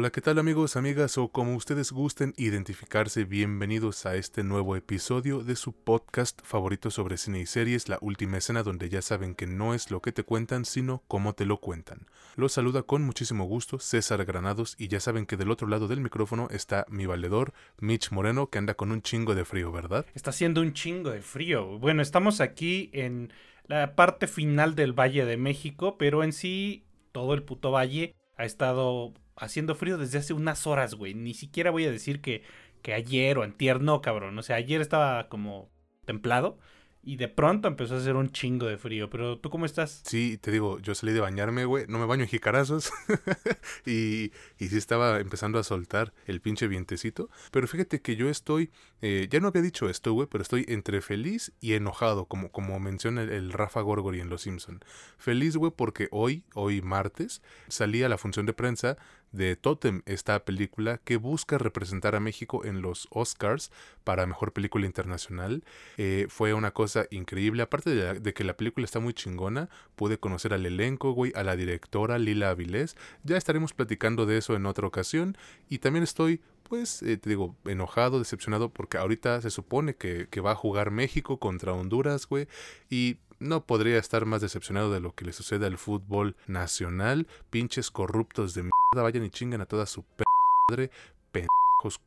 Hola, ¿qué tal amigos, amigas o como ustedes gusten identificarse? Bienvenidos a este nuevo episodio de su podcast favorito sobre cine y series, La Última Escena, donde ya saben que no es lo que te cuentan, sino cómo te lo cuentan. Los saluda con muchísimo gusto César Granados y ya saben que del otro lado del micrófono está mi valedor, Mitch Moreno, que anda con un chingo de frío, ¿verdad? Está haciendo un chingo de frío. Bueno, estamos aquí en la parte final del Valle de México, pero en sí todo el puto valle ha estado haciendo frío desde hace unas horas, güey. Ni siquiera voy a decir que, que ayer o antier, no, cabrón. O sea, ayer estaba como templado y de pronto empezó a hacer un chingo de frío. Pero tú cómo estás? Sí, te digo, yo salí de bañarme, güey. No me baño en jicarazos. y, y sí estaba empezando a soltar el pinche vientecito. Pero fíjate que yo estoy, eh, ya no había dicho esto, güey, pero estoy entre feliz y enojado, como, como menciona el, el Rafa Gorgori en Los Simpson. Feliz, güey, porque hoy, hoy martes, salí a la función de prensa de Totem, esta película que busca representar a México en los Oscars para Mejor Película Internacional. Eh, fue una cosa increíble, aparte de, que la película está muy chingona, pude conocer al elenco, güey, a la directora Lila Avilés. Ya estaremos platicando de eso en otra ocasión. Y también estoy, pues, eh, te digo, enojado, decepcionado, porque ahorita se supone que, que va a jugar México contra Honduras, güey. Y no podría estar más decepcionado de lo que le sucede al fútbol nacional. Pinches corruptos de mierda, vayan y chingan a toda su p madre, pendejos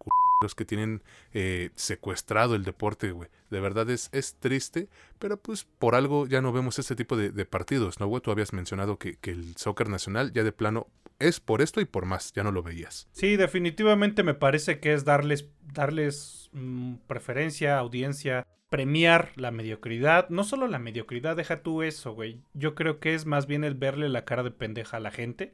que tienen eh, secuestrado el deporte, güey. De verdad es, es triste, pero pues por algo ya no vemos este tipo de, de partidos, ¿no, güey? Tú habías mencionado que, que el soccer nacional ya de plano es por esto y por más, ya no lo veías. Sí, definitivamente me parece que es darles, darles mm, preferencia, audiencia, premiar la mediocridad. No solo la mediocridad, deja tú eso, güey. Yo creo que es más bien el verle la cara de pendeja a la gente.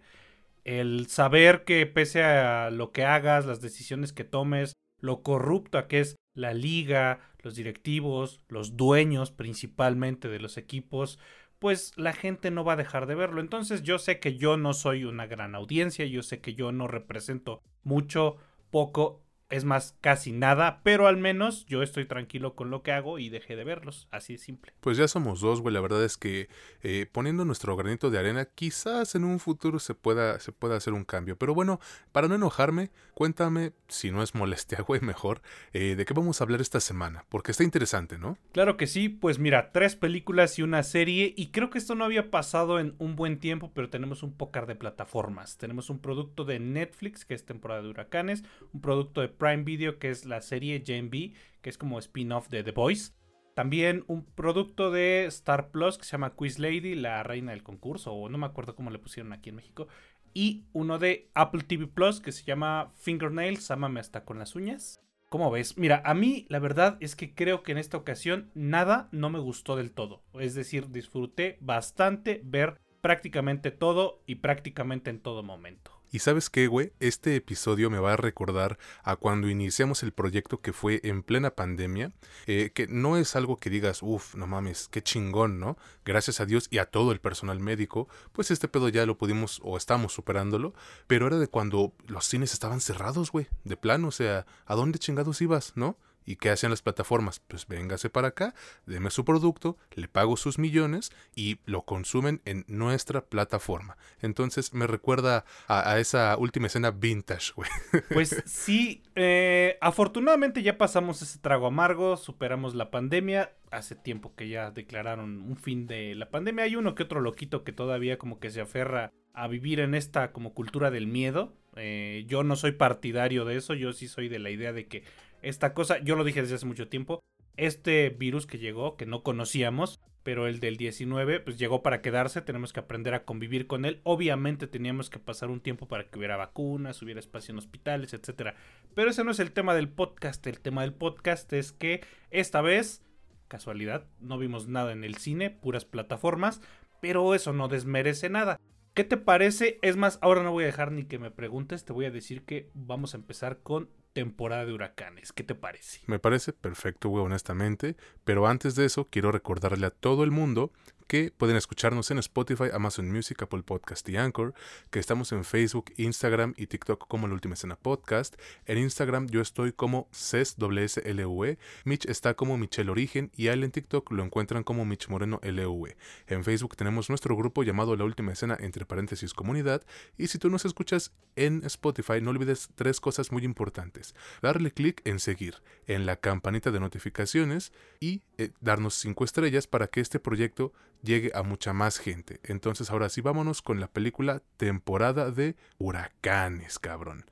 El saber que pese a lo que hagas, las decisiones que tomes, lo corrupta que es la liga, los directivos, los dueños principalmente de los equipos, pues la gente no va a dejar de verlo. Entonces yo sé que yo no soy una gran audiencia, yo sé que yo no represento mucho, poco, es más, casi nada, pero al menos yo estoy tranquilo con lo que hago y dejé de verlos, así de simple. Pues ya somos dos, güey. La verdad es que eh, poniendo nuestro granito de arena, quizás en un futuro se pueda, se pueda hacer un cambio. Pero bueno, para no enojarme, cuéntame, si no es molestia, güey, mejor, eh, de qué vamos a hablar esta semana. Porque está interesante, ¿no? Claro que sí, pues mira, tres películas y una serie y creo que esto no había pasado en un buen tiempo, pero tenemos un pócar de plataformas. Tenemos un producto de Netflix, que es temporada de huracanes, un producto de Prime Video, que es la serie Gen que es como spin-off de The Voice. También un producto de Star Plus que se llama Quiz Lady, la reina del concurso, o no me acuerdo cómo le pusieron aquí en México. Y uno de Apple TV Plus que se llama Fingernails, Ámame hasta con las uñas. ¿Cómo ves? Mira, a mí la verdad es que creo que en esta ocasión nada no me gustó del todo. Es decir, disfruté bastante ver prácticamente todo y prácticamente en todo momento. Y sabes qué, güey, este episodio me va a recordar a cuando iniciamos el proyecto que fue en plena pandemia, eh, que no es algo que digas, uff, no mames, qué chingón, ¿no? Gracias a Dios y a todo el personal médico, pues este pedo ya lo pudimos o estamos superándolo, pero era de cuando los cines estaban cerrados, güey, de plano, o sea, ¿a dónde chingados ibas, no? ¿Y qué hacían las plataformas? Pues véngase para acá, deme su producto, le pago sus millones y lo consumen en nuestra plataforma. Entonces me recuerda a, a esa última escena vintage, güey. Pues sí, eh, afortunadamente ya pasamos ese trago amargo, superamos la pandemia. Hace tiempo que ya declararon un fin de la pandemia. Hay uno que otro loquito que todavía como que se aferra a vivir en esta como cultura del miedo. Eh, yo no soy partidario de eso, yo sí soy de la idea de que esta cosa, yo lo dije desde hace mucho tiempo, este virus que llegó, que no conocíamos, pero el del 19, pues llegó para quedarse, tenemos que aprender a convivir con él. Obviamente teníamos que pasar un tiempo para que hubiera vacunas, hubiera espacio en hospitales, etcétera. Pero ese no es el tema del podcast, el tema del podcast es que esta vez, casualidad, no vimos nada en el cine, puras plataformas, pero eso no desmerece nada. ¿Qué te parece? Es más, ahora no voy a dejar ni que me preguntes, te voy a decir que vamos a empezar con temporada de huracanes. ¿Qué te parece? Me parece perfecto, güey, honestamente. Pero antes de eso, quiero recordarle a todo el mundo que pueden escucharnos en Spotify, Amazon Music, Apple Podcast y Anchor, que estamos en Facebook, Instagram y TikTok como La Última Escena Podcast. En Instagram yo estoy como CESWSLUE, Mitch está como Michelle Origen y a él en TikTok lo encuentran como Mitch Moreno LUE. En Facebook tenemos nuestro grupo llamado La Última Escena entre paréntesis comunidad y si tú nos escuchas en Spotify no olvides tres cosas muy importantes. Darle clic en seguir, en la campanita de notificaciones y eh, darnos cinco estrellas para que este proyecto llegue a mucha más gente. Entonces ahora sí vámonos con la película Temporada de Huracanes, cabrón.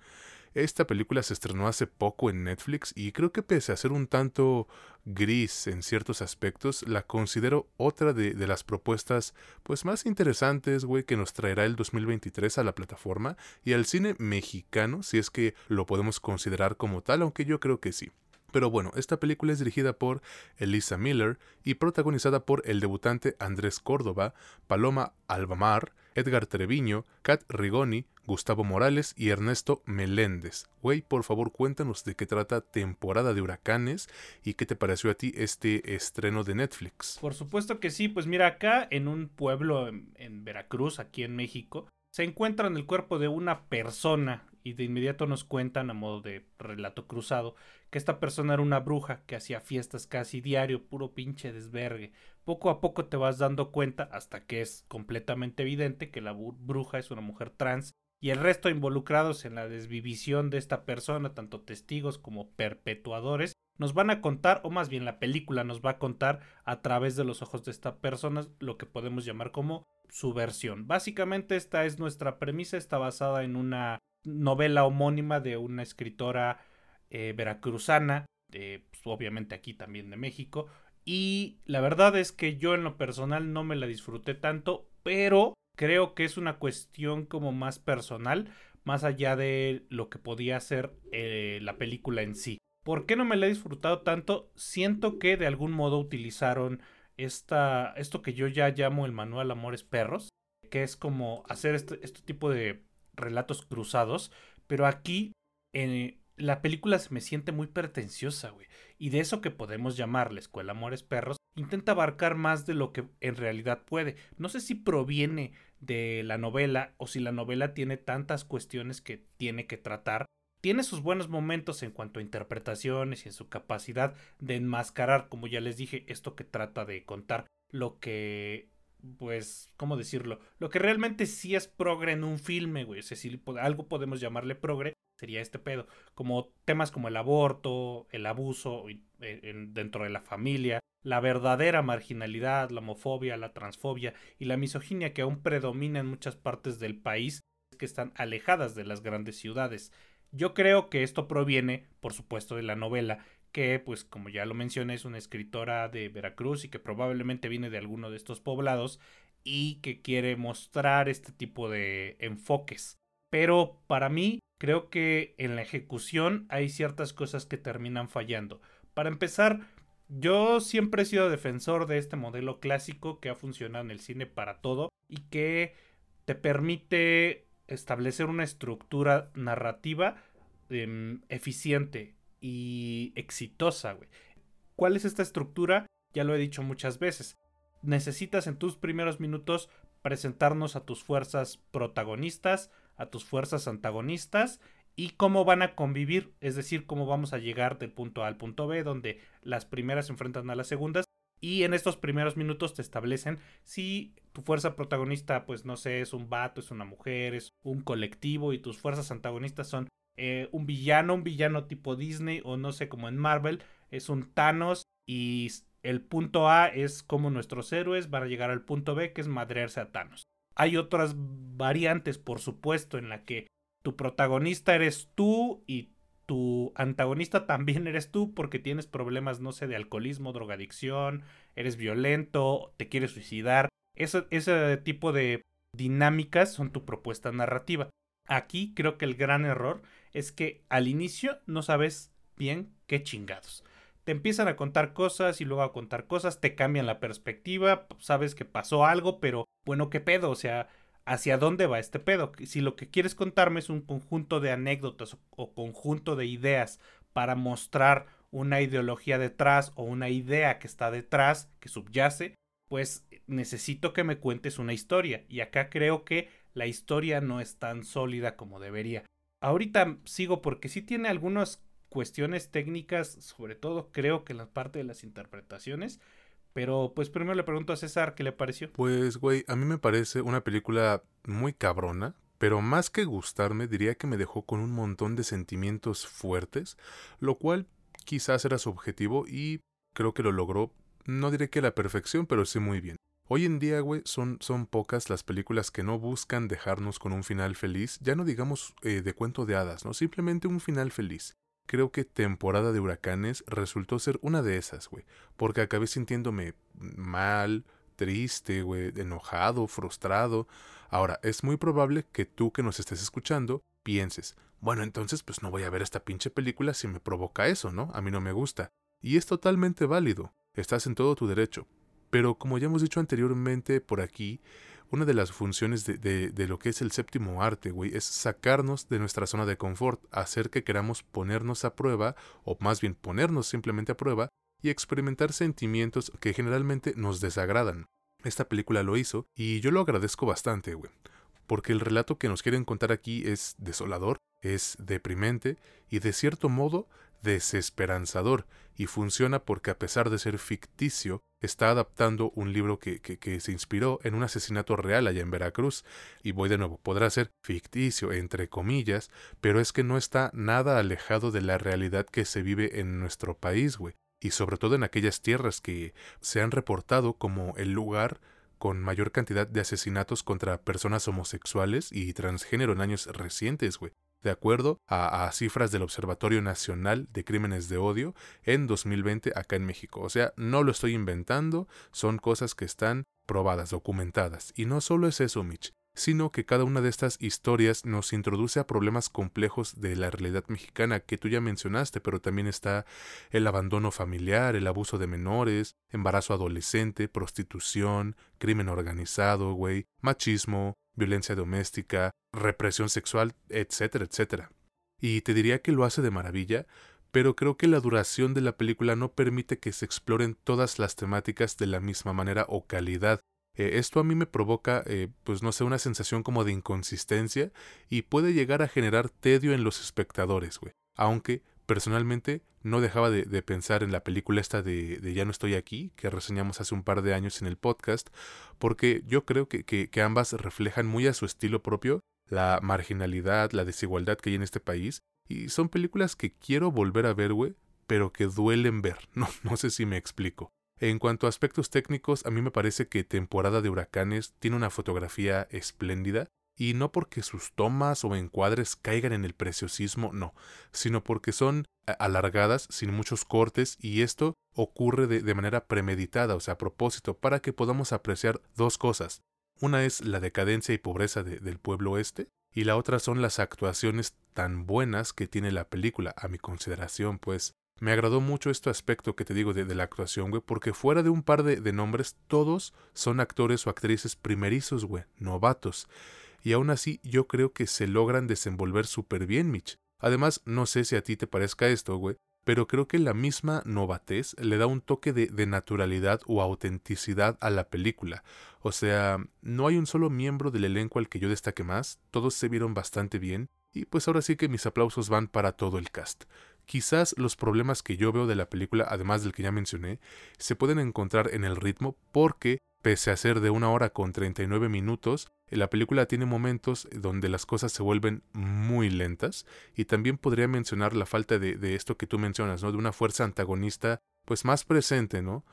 Esta película se estrenó hace poco en Netflix y creo que pese a ser un tanto gris en ciertos aspectos, la considero otra de, las propuestas pues más interesantes, güey, que nos traerá el 2023 a la plataforma y al cine mexicano, si es que lo podemos considerar como tal, aunque yo creo que sí. Pero bueno, esta película es dirigida por Elisa Miller y protagonizada por el debutante Andrés Córdoba, Paloma Albamar, Edgar Treviño, Kat Rigoni, Gustavo Morales y Ernesto Meléndez. Güey, por favor cuéntanos de qué trata Temporada de Huracanes y qué te pareció a ti este estreno de Netflix. Por supuesto que sí, pues mira, acá en un pueblo en, en Veracruz, aquí en México, se encuentra en el cuerpo de una persona y de inmediato nos cuentan a modo de relato cruzado que esta persona era una bruja que hacía fiestas casi diario, puro pinche desvergue. Poco a poco te vas dando cuenta hasta que es completamente evidente que la bruja es una mujer trans y el resto involucrados en la desvivisión de esta persona, tanto testigos como perpetuadores, nos van a contar, o más bien la película nos va a contar a través de los ojos de esta persona lo que podemos llamar como su versión. Básicamente esta es nuestra premisa, está basada en una novela homónima de una escritora eh, veracruzana, pues, obviamente aquí también de México. Y la verdad es que yo en lo personal no me la disfruté tanto, pero creo que es una cuestión como más personal, más allá de lo que podía ser eh, la película en sí. ¿Por qué no me la he disfrutado tanto? Siento que de algún modo utilizaron esta, esto que yo ya llamo el manual Amores Perros, que es como hacer este, este tipo de relatos cruzados, pero aquí en la película se me siente muy pretenciosa, güey. Y de eso que podemos llamar la Escuela Amores Perros, intenta abarcar más de lo que en realidad puede. No sé si proviene de la novela o si la novela tiene tantas cuestiones que tiene que tratar. Tiene sus buenos momentos en cuanto a interpretaciones y en su capacidad de enmascarar, como ya les dije, esto que trata de contar, lo que pues, ¿cómo decirlo? Lo que realmente sí es progre en un filme, güey. O sea, si algo podemos llamarle progre, sería este pedo. Como temas como el aborto, el abuso eh, dentro de la familia, la verdadera marginalidad, la homofobia, la transfobia y la misoginia que aún predomina en muchas partes del país que están alejadas de las grandes ciudades. Yo creo que esto proviene, por supuesto, de la novela que, pues como ya lo mencioné, es una escritora de Veracruz y que probablemente viene de alguno de estos poblados y que quiere mostrar este tipo de enfoques. Pero para mí, creo que en la ejecución hay ciertas cosas que terminan fallando. Para empezar, yo siempre he sido defensor de este modelo clásico que ha funcionado en el cine para todo y que te permite establecer una estructura narrativa em, eficiente y exitosa, güey. ¿Cuál es esta estructura? Ya lo he dicho muchas veces. Necesitas en tus primeros minutos presentarnos a tus fuerzas protagonistas, a tus fuerzas antagonistas y cómo van a convivir, es decir, cómo vamos a llegar del punto A al punto B, donde las primeras se enfrentan a las segundas. Y en estos primeros minutos te establecen si tu fuerza protagonista, pues no sé, es un vato, es una mujer, es un colectivo y tus fuerzas antagonistas son eh, un villano, un villano tipo Disney o no sé, como en Marvel, es un Thanos y el punto A es como nuestros héroes van a llegar al punto B, que es madrearse a Thanos. Hay otras variantes, por supuesto, en la que tu protagonista eres tú y tu antagonista también eres tú porque tienes problemas, no sé, de alcoholismo, drogadicción, eres violento, te quieres suicidar. ese tipo de dinámicas son tu propuesta narrativa. Aquí creo que el gran error es que al inicio no sabes bien qué chingados. Te empiezan a contar cosas y luego a contar cosas, te cambian la perspectiva, sabes que pasó algo, pero bueno, ¿qué pedo? O sea, ¿hacia dónde va este pedo? Si lo que quieres contarme es un conjunto de anécdotas o conjunto de ideas para mostrar una ideología detrás o una idea que está detrás, que subyace, pues necesito que me cuentes una historia. Y acá creo que la historia no es tan sólida como debería. Ahorita sigo porque sí tiene algunas cuestiones técnicas, sobre todo creo que en la parte de las interpretaciones. Pero pues primero le pregunto a César qué le pareció. Pues, güey, a mí me parece una película muy cabrona, pero más que gustarme, diría que me dejó con un montón de sentimientos fuertes, lo cual quizás era su objetivo y creo que lo logró, no diré que a la perfección, pero sí muy bien. Hoy en día, güey, son, son pocas las películas que no buscan dejarnos con un final feliz, ya no digamos eh, de cuento de hadas, ¿no? Simplemente un final feliz. Creo que Temporada de Huracanes resultó ser una de esas, güey, porque acabé sintiéndome mal, triste, güey, enojado, frustrado. Ahora, es muy probable que tú que nos estés escuchando pienses, bueno, entonces pues no voy a ver esta pinche película si me provoca eso, ¿no? A mí no me gusta. Y es totalmente válido, estás en todo tu derecho. Pero como ya hemos dicho anteriormente por aquí, una de las funciones de, lo que es el séptimo arte, güey, es sacarnos de nuestra zona de confort, hacer que queramos ponernos a prueba, o más bien ponernos simplemente a prueba, y experimentar sentimientos que generalmente nos desagradan. Esta película lo hizo, y yo lo agradezco bastante, güey, porque el relato que nos quieren contar aquí es desolador, es deprimente, y de cierto modo desesperanzador y funciona porque a pesar de ser ficticio, está adaptando un libro que, que, se inspiró en un asesinato real allá en Veracruz. Y voy de nuevo, podrá ser ficticio, entre comillas, pero es que no está nada alejado de la realidad que se vive en nuestro país, güey. Y sobre todo en aquellas tierras que se han reportado como el lugar con mayor cantidad de asesinatos contra personas homosexuales y transgénero en años recientes, güey de acuerdo a, cifras del Observatorio Nacional de Crímenes de Odio en 2020 acá en México. O sea, no lo estoy inventando, son cosas que están probadas, documentadas. Y no solo es eso, Mitch, sino que cada una de estas historias nos introduce a problemas complejos de la realidad mexicana que tú ya mencionaste, pero también está el abandono familiar, el abuso de menores, embarazo adolescente, prostitución, crimen organizado, güey, machismo, violencia doméstica, represión sexual, etcétera, etcétera. Y te diría que lo hace de maravilla, pero creo que la duración de la película no permite que se exploren todas las temáticas de la misma manera o calidad. Eh, esto a mí me provoca, eh, pues no sé, una sensación como de inconsistencia y puede llegar a generar tedio en los espectadores, güey. Aunque personalmente no dejaba de, pensar en la película esta de, Ya no estoy aquí, que reseñamos hace un par de años en el podcast, porque yo creo que, que, ambas reflejan muy a su estilo propio la marginalidad, la desigualdad que hay en este país, y son películas que quiero volver a ver, güey, pero que duelen ver. No, no sé si me explico. En cuanto a aspectos técnicos, a mí me parece que Temporada de Huracanes tiene una fotografía espléndida, y no porque sus tomas o encuadres caigan en el preciosismo, no, sino porque son alargadas, sin muchos cortes, y esto ocurre de, manera premeditada, o sea, a propósito, para que podamos apreciar dos cosas. Una es la decadencia y pobreza del pueblo este, y la otra son las actuaciones tan buenas que tiene la película, a mi consideración, pues. Me agradó mucho este aspecto que te digo de, la actuación, güey, porque fuera de un par de, nombres, todos son actores o actrices primerizos, güey, novatos y aún así yo creo que se logran desenvolver súper bien, Mitch. Además, no sé si a ti te parezca esto, güey, pero creo que la misma novatez le da un toque de, de, naturalidad o autenticidad a la película. O sea, no hay un solo miembro del elenco al que yo destaque más, todos se vieron bastante bien, y pues ahora sí que mis aplausos van para todo el cast. Quizás los problemas que yo veo de la película, además del que ya mencioné, se pueden encontrar en el ritmo porque, pese a ser de una hora con 39 minutos, la película tiene momentos donde las cosas se vuelven muy lentas y también podría mencionar la falta de, esto que tú mencionas, ¿no? De una fuerza antagonista pues más presente, ¿no?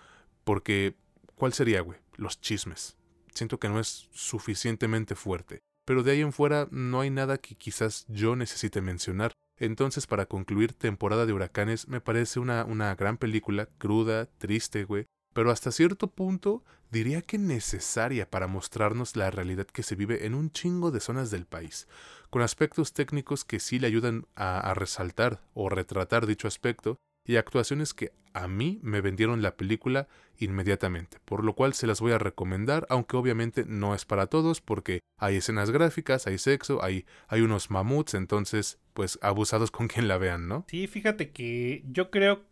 Porque, ¿cuál sería, güey? Los chismes. Siento que no es suficientemente fuerte. Pero de ahí en fuera no hay nada que quizás yo necesite mencionar. Entonces, para concluir, Temporada de Huracanes me parece una, una gran película, cruda, triste, güey, pero hasta cierto punto diría que necesaria para mostrarnos la realidad que se vive en un chingo de zonas del país, con aspectos técnicos que sí le ayudan a, resaltar o retratar dicho aspecto, y actuaciones que a mí me vendieron la película inmediatamente, por lo cual se las voy a recomendar, aunque obviamente no es para todos porque hay escenas gráficas, hay sexo, hay, hay unos mamuts, entonces pues abusados con quien la vean, ¿no? Sí, fíjate que yo creo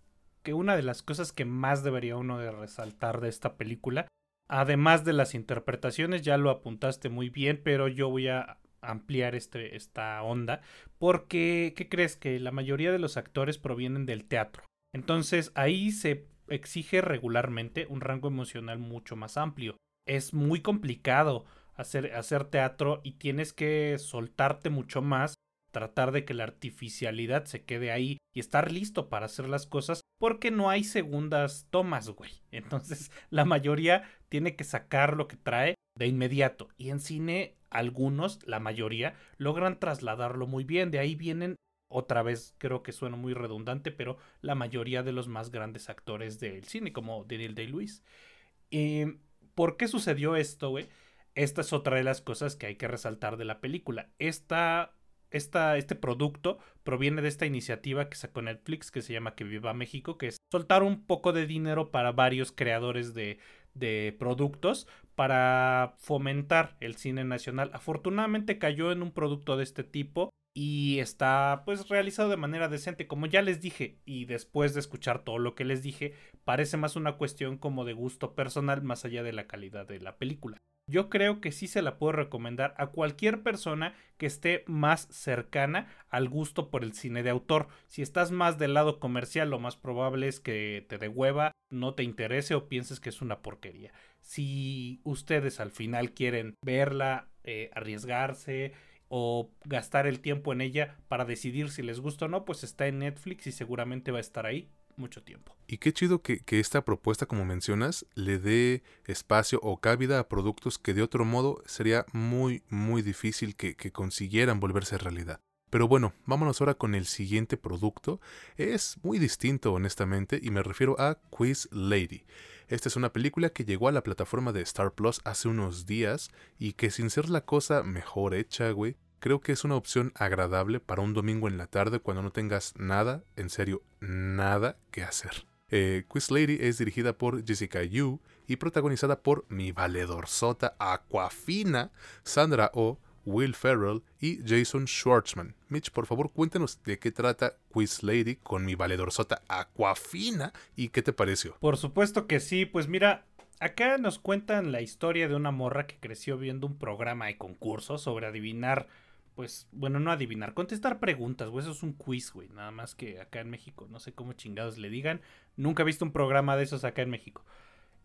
que una de las cosas que más debería uno de resaltar de esta película Además de las interpretaciones, ya lo apuntaste muy bien, pero yo voy a ampliar este, esta onda porque, ¿qué crees? Que la mayoría de los actores provienen del teatro. Entonces ahí se exige regularmente un rango emocional mucho más amplio. Es muy complicado hacer, hacer teatro y tienes que soltarte mucho más tratar de que la artificialidad se quede ahí y estar listo para hacer las cosas porque no hay segundas tomas, güey. Entonces, la mayoría tiene que sacar lo que trae de inmediato. Y en cine, algunos, la mayoría, logran trasladarlo muy bien. De ahí vienen, otra vez creo que suena muy redundante, pero la mayoría de los más grandes actores del cine, como Daniel Day-Lewis. Eh, ¿Por qué sucedió esto, güey? Esta es otra de las cosas que hay que resaltar de la película. Esta este producto proviene de esta iniciativa que sacó Netflix que se llama Que Viva México, que es soltar un poco de dinero para varios creadores de, de productos para fomentar el cine nacional. Afortunadamente cayó en un producto de este tipo y está pues realizado de manera decente como ya les dije y después de escuchar todo lo que les dije parece más una cuestión como de gusto personal más allá de la calidad de la película yo creo que sí se la puedo recomendar a cualquier persona que esté más cercana al gusto por el cine de autor. Si estás más del lado comercial, lo más probable es que te dé hueva, no te interese o pienses que es una porquería. Si ustedes al final quieren verla, eh, arriesgarse o gastar el tiempo en ella para decidir si les gusta o no, pues está en Netflix y seguramente va a estar ahí mucho tiempo. Y qué chido que, esta propuesta, como mencionas, le dé espacio o cabida a productos que de otro modo sería muy, muy difícil que, que consiguieran volverse realidad. Pero bueno, vámonos ahora con el siguiente producto. Es muy distinto, honestamente, y me refiero a Quiz Lady. Esta es una película que llegó a la plataforma de Star Plus hace unos días y que sin ser la cosa mejor hecha, güey, creo que es una opción agradable para un domingo en la tarde cuando no tengas nada, en serio, nada que hacer. Eh, Quiz Lady es dirigida por Jessica Yu y protagonizada por mi valedor sota Aquafina, Sandra Oh, Will Ferrell y Jason Schwartzman. Mitch, por favor, cuéntanos de qué trata Quiz Lady con mi valedor sota Aquafina y qué te pareció. Por supuesto que sí, pues mira, acá nos cuentan la historia de una morra que creció viendo un programa de concurso sobre adivinar pues, bueno, no adivinar, contestar preguntas, güey, eso es un quiz, güey, nada más que acá en México, no sé cómo chingados le digan, nunca he visto un programa de esos acá en México.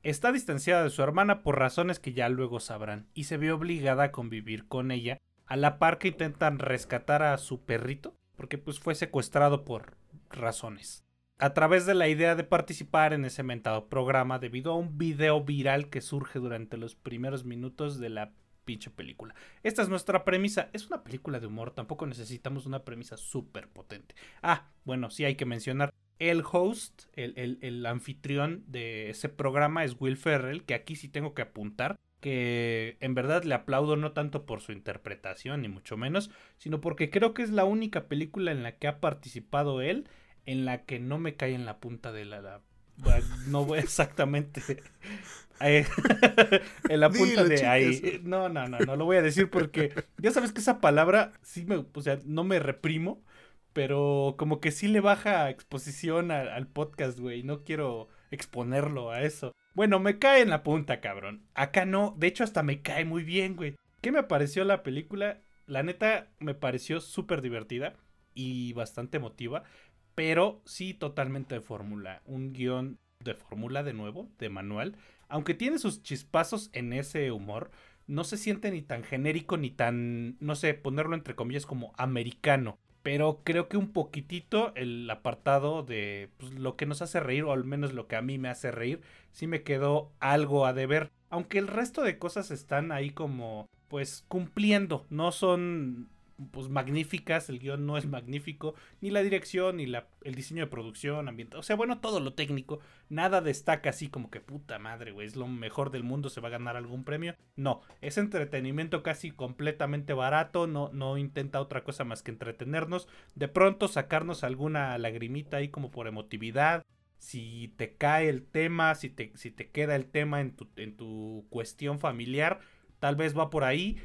Está distanciada de su hermana por razones que ya luego sabrán, y se ve obligada a convivir con ella, a la par que intentan rescatar a su perrito, porque pues fue secuestrado por razones. A través de la idea de participar en ese mentado programa debido a un video viral que surge durante los primeros minutos de la pinche película. Esta es nuestra premisa. Es una película de humor, tampoco necesitamos una premisa súper potente. Ah, bueno, sí hay que mencionar. El host, el, el, anfitrión de ese programa es Will Ferrell, que aquí sí tengo que apuntar que en verdad le aplaudo no tanto por su interpretación, ni mucho menos, sino porque creo que es la única película en la que ha participado él en la que no me cae en la punta de la no voy exactamente en la punta de ahí. No, no, no, no lo voy a decir porque ya sabes que esa palabra sí me, o sea, no me reprimo, pero como que sí le baja exposición al podcast, güey. No quiero exponerlo a eso. Bueno, me cae en la punta, cabrón. Acá no, de hecho hasta me cae muy bien, güey. ¿Qué me pareció la película? La neta me pareció súper divertida y bastante emotiva pero sí totalmente de fórmula. Un guion de fórmula de nuevo, de manual. Aunque tiene sus chispazos en ese humor, no se siente ni tan genérico ni tan, no sé, ponerlo entre comillas como americano. Pero creo que un poquitito el apartado de pues, lo que nos hace reír, o al menos lo que a mí me hace reír, sí me quedó algo a deber. Aunque el resto de cosas están ahí como, pues, cumpliendo. No son pues magníficas, el guion no es magnífico, ni la dirección, ni la, el diseño de producción, ambiente, o sea, bueno, todo lo técnico, nada destaca así como que puta madre, güey, es lo mejor del mundo, se va a ganar algún premio. No, es entretenimiento casi completamente barato, no, no intenta otra cosa más que entretenernos, de pronto sacarnos alguna lagrimita ahí como por emotividad. Si te cae el tema, si te, si te queda el tema en tu, en tu cuestión familiar, tal vez va por ahí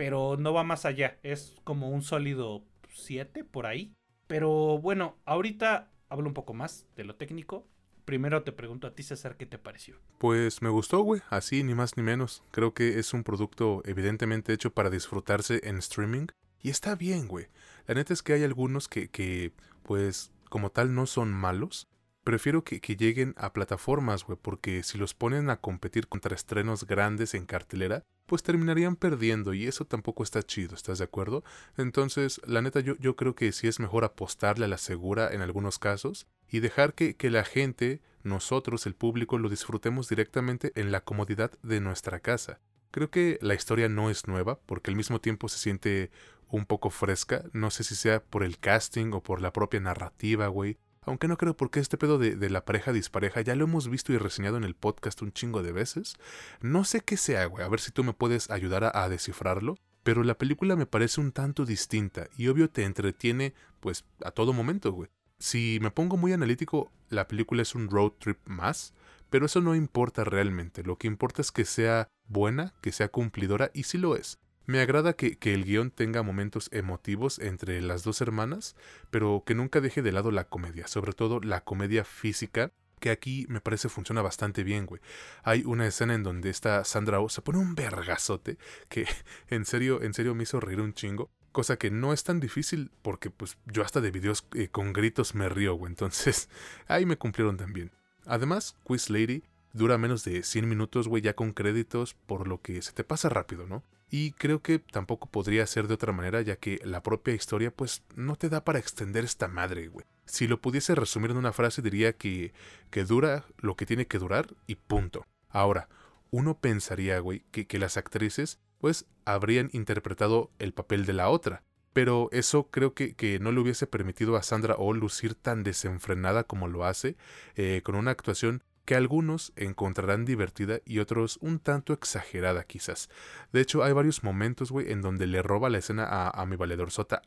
pero no va más allá. Es como un sólido 7 por ahí. Pero bueno, ahorita hablo un poco más de lo técnico. primero te pregunto a ti, César, ¿qué te pareció? Pues me gustó, güey, así ni más ni menos. Creo que es un producto evidentemente hecho para disfrutarse en streaming. Y está bien, güey. La neta es que hay algunos que, que pues, como tal, no son malos. Prefiero que, que lleguen a plataformas, güey, porque si los ponen a competir contra estrenos grandes en cartelera, pues terminarían perdiendo y eso tampoco está chido, ¿estás de acuerdo? Entonces, la neta, yo, yo creo que sí es mejor apostarle a la segura en algunos casos y dejar que, que la gente, nosotros, el público, lo disfrutemos directamente en la comodidad de nuestra casa. Creo que la historia no es nueva, porque al mismo tiempo se siente un poco fresca. No sé si sea por el casting o por la propia narrativa, güey. Aunque no creo porque este pedo de, de, la pareja dispareja ya lo hemos visto y reseñado en el podcast un chingo de veces. No sé qué sea, güey. A ver si tú me puedes ayudar a, a descifrarlo. Pero la película me parece un tanto distinta y obvio te entretiene, pues, a todo momento, güey. Si me pongo muy analítico, la película es un road trip más, pero eso no importa realmente. Lo que importa es que sea buena, que sea cumplidora y sí lo es. Me agrada que, el guion tenga momentos emotivos entre las dos hermanas, pero que nunca deje de lado la comedia, sobre todo la comedia física, que aquí me parece funciona bastante bien, güey. Hay una escena en donde esta Sandra Oh se pone un vergazote que en serio, en serio me hizo reír un chingo. Cosa que no es tan difícil porque pues yo hasta de videos eh, con gritos me río, güey. Entonces ahí me cumplieron también. Además, Quiz Lady dura menos de 100 minutos, güey, ya con créditos, por lo que se te pasa rápido, ¿no? Y creo que tampoco podría ser de otra manera, ya que la propia historia, pues, no te da para extender esta madre, güey. Si lo pudiese resumir en una frase, diría que, que dura lo que tiene que durar y punto. Ahora, uno pensaría, güey, que, que las actrices, pues, habrían interpretado el papel de la otra. Pero eso creo que, que, no le hubiese permitido a Sandra Oh lucir tan desenfrenada como lo hace, eh, con una actuación que algunos encontrarán divertida y otros un tanto exagerada quizás. De hecho, hay varios momentos, güey, en donde le roba la escena a, mi valedor sota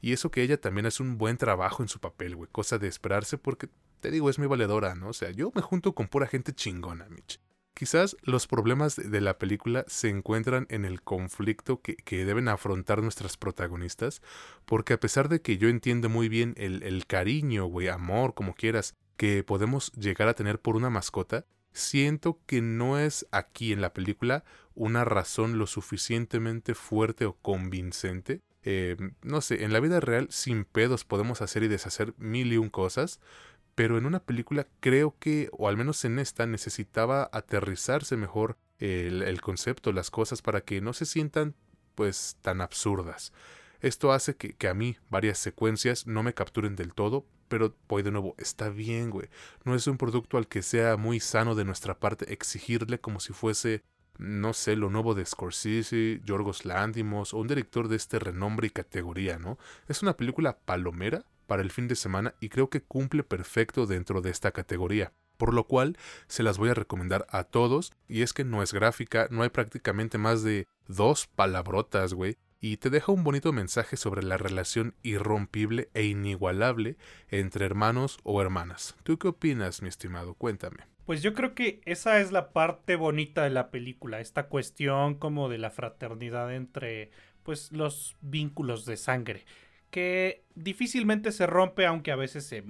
y eso que ella también hace un buen trabajo en su papel, güey, cosa de esperarse porque, te digo, es mi valedora, ¿no? O sea, yo me junto con pura gente chingona, Mitch. Quizás los problemas de la película se encuentran en el conflicto que, que, deben afrontar nuestras protagonistas, porque a pesar de que yo entiendo muy bien el, el cariño, güey, amor, como quieras, que podemos llegar a tener por una mascota, siento que no es aquí en la película una razón lo suficientemente fuerte o convincente. Eh, no sé, en la vida real sin pedos podemos hacer y deshacer mil y un cosas, pero en una película creo que, o al menos en esta, necesitaba aterrizarse mejor el, el concepto, las cosas, para que no se sientan pues tan absurdas. Esto hace que, que, a mí varias secuencias no me capturen del todo, pero voy de nuevo, está bien, güey. No es un producto al que sea muy sano de nuestra parte exigirle como si fuese, no sé, lo nuevo de Scorsese, Yorgos Lantimos o un director de este renombre y categoría, ¿no? Es una película palomera para el fin de semana y creo que cumple perfecto dentro de esta categoría. Por lo cual se las voy a recomendar a todos. Y es que no es gráfica, no hay prácticamente más de dos palabrotas, güey y te deja un bonito mensaje sobre la relación irrompible e inigualable entre hermanos o hermanas. ¿Tú qué opinas, mi estimado? Cuéntame. Pues yo creo que esa es la parte bonita de la película, esta cuestión como de la fraternidad entre pues los vínculos de sangre, que difícilmente se rompe aunque a veces se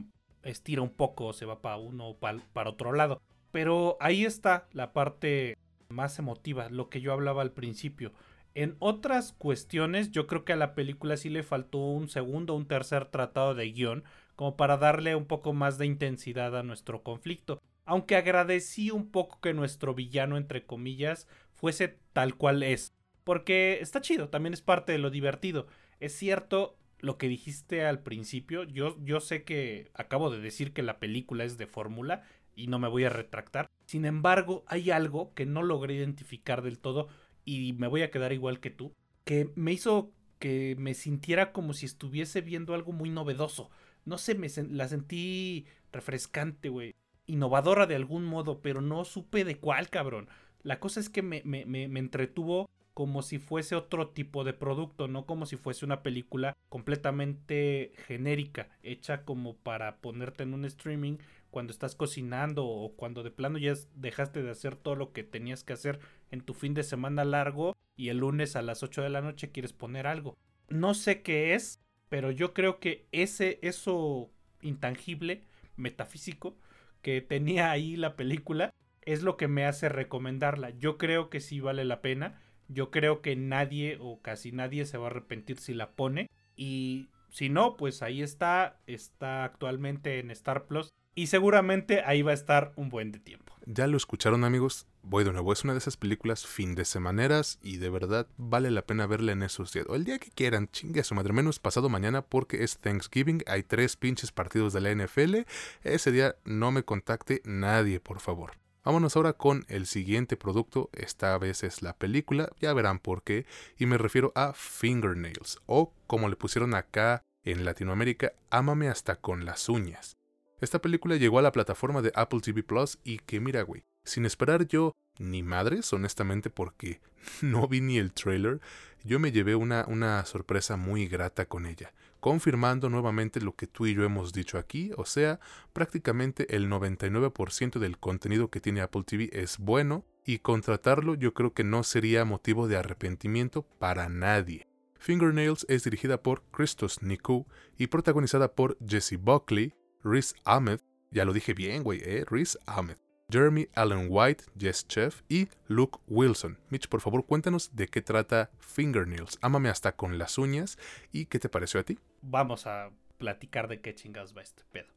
estira un poco, se va para uno o para, para otro lado. Pero ahí está la parte más emotiva, lo que yo hablaba al principio en otras cuestiones, yo creo que a la película sí le faltó un segundo o un tercer tratado de guion, como para darle un poco más de intensidad a nuestro conflicto. Aunque agradecí un poco que nuestro villano, entre comillas, fuese tal cual es. Porque está chido, también es parte de lo divertido. Es cierto lo que dijiste al principio. Yo, yo sé que acabo de decir que la película es de fórmula y no me voy a retractar. Sin embargo, hay algo que no logré identificar del todo y me voy a quedar igual que tú, que me hizo que me sintiera como si estuviese viendo algo muy novedoso. No sé, me la sentí refrescante, güey. Innovadora de algún modo, pero no supe de cuál, cabrón. La cosa es que me, me, me, me entretuvo como si fuese otro tipo de producto, no como si fuese una película completamente genérica, hecha como para ponerte en un streaming cuando estás cocinando o cuando de plano ya dejaste de hacer todo lo que tenías que hacer en tu fin de semana largo y el lunes a las 8 de la noche quieres poner algo. No sé qué es, pero yo creo que ese eso intangible, metafísico, que tenía ahí la película es lo que me hace recomendarla. Yo creo que sí vale la pena. Yo creo que nadie o casi nadie se va a arrepentir si la pone. Y si no, pues ahí está. Está actualmente en Star Plus. Y seguramente ahí va a estar un buen de tiempo. Ya lo escucharon amigos, voy de nuevo, es una de esas películas fin de semaneras y de verdad vale la pena verla en esos días. O el día que quieran, chingue a su madre, menos pasado mañana porque es Thanksgiving, hay tres pinches partidos de la NFL. Ese día no me contacte nadie, por favor. Vámonos ahora con el siguiente producto, esta vez es la película, ya verán por qué, y me refiero a Fingernails, o como le pusieron acá en Latinoamérica, Ámame hasta con las uñas. Esta película llegó a la plataforma de Apple TV Plus y que mira, güey, sin esperar yo ni madres, honestamente, porque no vi ni el trailer, yo me llevé una, una sorpresa muy grata con ella, confirmando nuevamente lo que tú y yo hemos dicho aquí, o sea, prácticamente el 99% del contenido que tiene Apple TV es bueno y contratarlo yo creo que no sería motivo de arrepentimiento para nadie. Fingernails es dirigida por Christos Nikou y protagonizada por Jesse Buckley, Riz Ahmed, ya lo dije bien, güey, ¿eh? Riz Ahmed, Jeremy Allen White, Jess Chef y Luke Wilson. Mitch, por favor, cuéntanos de qué trata Fingernails. Ámame hasta con las uñas y qué te pareció a ti. Vamos a platicar de qué chingados va este pedo.